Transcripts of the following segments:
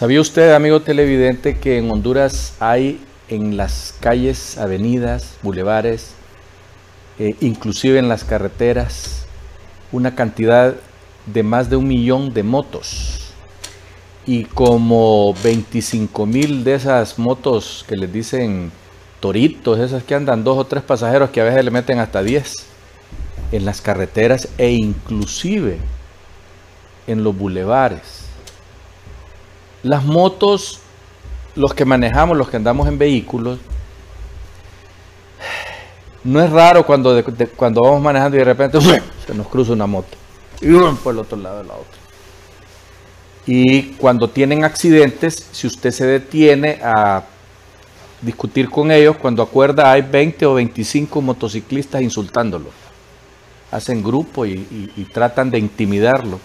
¿Sabía usted, amigo televidente, que en Honduras hay en las calles, avenidas, bulevares, eh, inclusive en las carreteras, una cantidad de más de un millón de motos? Y como 25 mil de esas motos que les dicen toritos, esas que andan dos o tres pasajeros que a veces le meten hasta 10 en las carreteras e inclusive en los bulevares. Las motos, los que manejamos, los que andamos en vehículos, no es raro cuando, cuando vamos manejando y de repente se nos cruza una moto y por el otro lado de la otra. Y cuando tienen accidentes, si usted se detiene a discutir con ellos, cuando acuerda hay 20 o 25 motociclistas insultándolo. Hacen grupo y tratan de intimidarlo.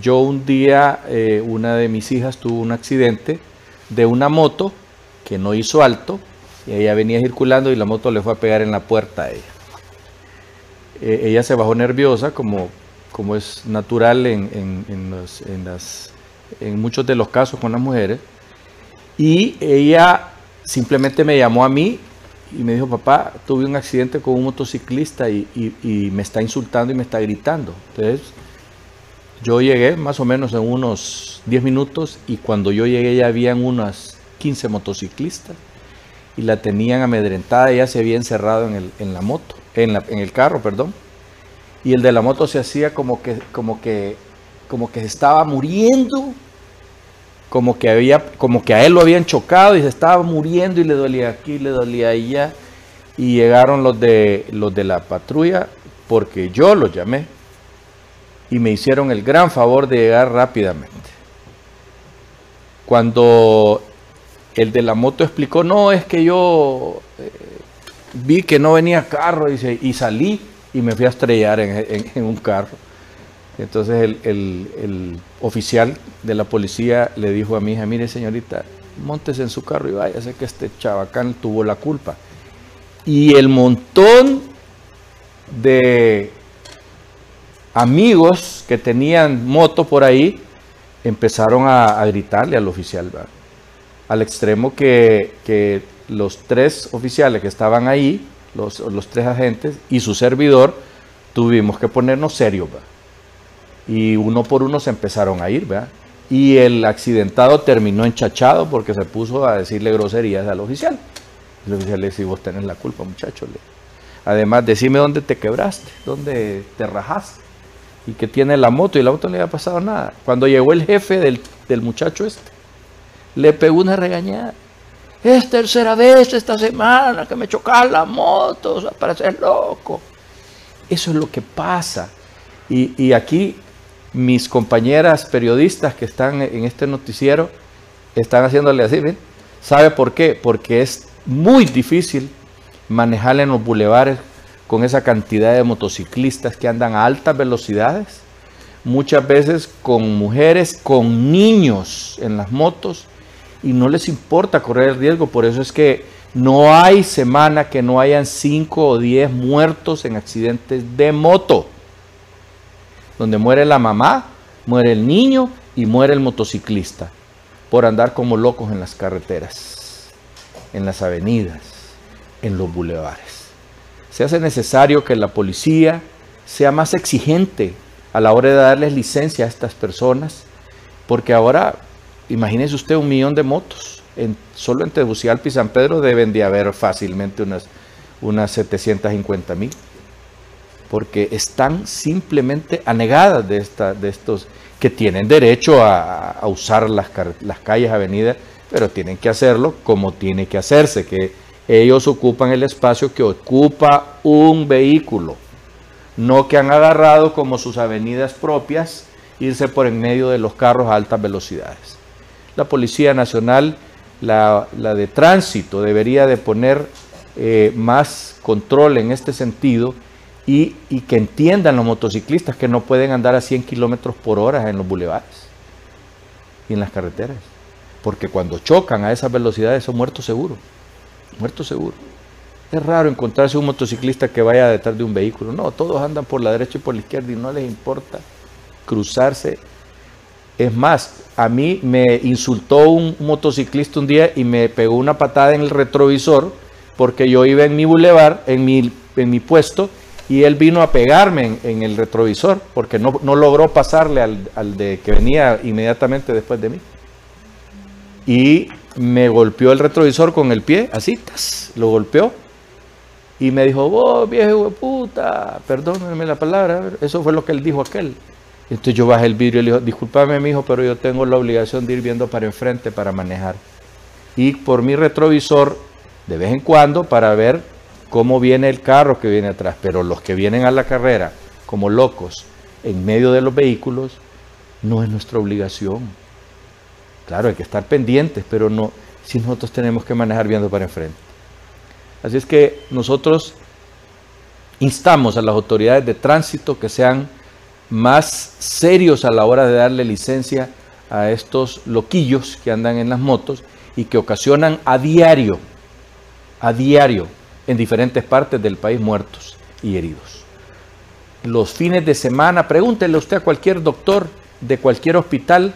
Yo un día, eh, una de mis hijas tuvo un accidente de una moto que no hizo alto y ella venía circulando y la moto le fue a pegar en la puerta a ella. Eh, ella se bajó nerviosa como, como es natural en, en, las, en muchos de los casos con las mujeres y ella simplemente me llamó a mí y me dijo, papá, tuve un accidente con un motociclista y, y me está insultando y me está gritando. Entonces, yo llegué más o menos en unos 10 minutos y cuando yo llegué ya habían unas 15 motociclistas y la tenían amedrentada, ya se había encerrado en, el, en la moto, en, la, en el carro, perdón. Y el de la moto se hacía como que, como que, como que se estaba muriendo, como que había, como que a él lo habían chocado y se estaba muriendo y le dolía aquí, le dolía allá. Y llegaron los de, los de la patrulla porque yo los llamé y me hicieron el gran favor de llegar rápidamente. Cuando el de la moto explicó, no, es que yo eh, vi que no venía carro y, salí y me fui a estrellar en, un carro. Entonces el, el, oficial de la policía le dijo a mi hija, mire señorita, montes en su carro y vaya, sé que este chabacán tuvo la culpa. Y el montón de amigos que tenían moto por ahí empezaron a, gritarle al oficial, al extremo que, los tres oficiales que estaban ahí, los, tres agentes y su servidor, tuvimos que ponernos serios. Y uno por uno se empezaron a ir. Y el accidentado terminó enchachado porque se puso a decirle groserías al oficial. El oficial le dijo, vos tenés la culpa, muchacho. Además, decime dónde te quebraste, dónde te rajaste y que tiene la moto y la moto no le había pasado nada. Cuando llegó el jefe del, muchacho este, le pegó una regañada. Es tercera vez esta semana que me chocaba la moto, para ser loco. Eso es lo que pasa. Y, aquí mis compañeras periodistas que están en este noticiero están haciéndole así, ¿ven? ¿Sabe por qué? Porque es muy difícil manejar en los bulevares con esa cantidad de motociclistas que andan a altas velocidades, muchas veces con mujeres, con niños en las motos y no les importa correr el riesgo. Por eso es que no hay semana que no hayan 5 o 10 muertos en accidentes de moto, donde muere la mamá, muere el niño y muere el motociclista por andar como locos en las carreteras, en las avenidas, en los bulevares se hace necesario que la policía sea más exigente a la hora de darles licencia a estas personas, porque ahora, imagínese usted un millón de motos, en, solo en Tegucigalpa y San Pedro deben de haber fácilmente unas, unas 750 mil, porque están simplemente anegadas de, esta, de estos que tienen derecho a, usar las, las calles, avenidas, pero tienen que hacerlo como tiene que hacerse, que ellos ocupan el espacio que ocupa un vehículo, no que han agarrado como sus avenidas propias irse por en medio de los carros a altas velocidades. La Policía Nacional, la, de tránsito, debería de poner eh, más control en este sentido y, y, que entiendan los motociclistas que no pueden andar a 100 kilómetros por hora en los bulevares y en las carreteras. Porque cuando chocan a esas velocidades son muertos seguros muerto seguro. Es raro encontrarse un motociclista que vaya detrás de un vehículo. No, todos andan por la derecha y por la izquierda y no les importa cruzarse Es más, a mí me insultó un motociclista un día y me pegó una patada en el retrovisor porque yo iba en mi bulevar, en mi, en mi puesto, y él vino a pegarme en, el retrovisor porque no, logró pasarle al, de que venía inmediatamente después de mí. Y me golpeó el retrovisor con el pie, así, lo golpeó. Y me dijo, vos viejo puta, perdónenme la palabra, eso fue lo que él dijo aquel. Entonces yo bajé el vidrio y le dije, discúlpame mi hijo, pero yo tengo la obligación de ir viendo para enfrente para manejar. Y por mi retrovisor, de vez en cuando, para ver cómo viene el carro que viene atrás. Pero los que vienen a la carrera como locos en medio de los vehículos, no es nuestra obligación. Claro, hay que estar pendientes, pero no si nosotros tenemos que manejar viendo para enfrente. Así es que nosotros instamos a las autoridades de tránsito que sean más serios a la hora de darle licencia a estos loquillos que andan en las motos y que ocasionan a diario, a diario, en diferentes partes del país muertos y heridos. Los fines de semana, pregúntele usted a cualquier doctor de cualquier hospital,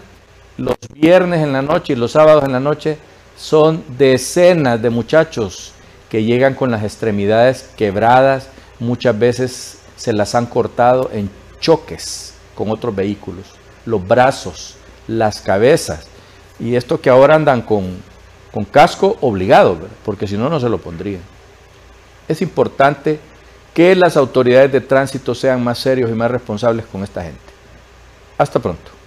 los viernes en la noche y los sábados en la noche son decenas de muchachos que llegan con las extremidades quebradas, muchas veces se las han cortado en choques con otros vehículos, los brazos, las cabezas, y esto que ahora andan con, con casco obligado, porque si no, no se lo pondrían. Es importante que las autoridades de tránsito sean más serios y más responsables con esta gente. Hasta pronto.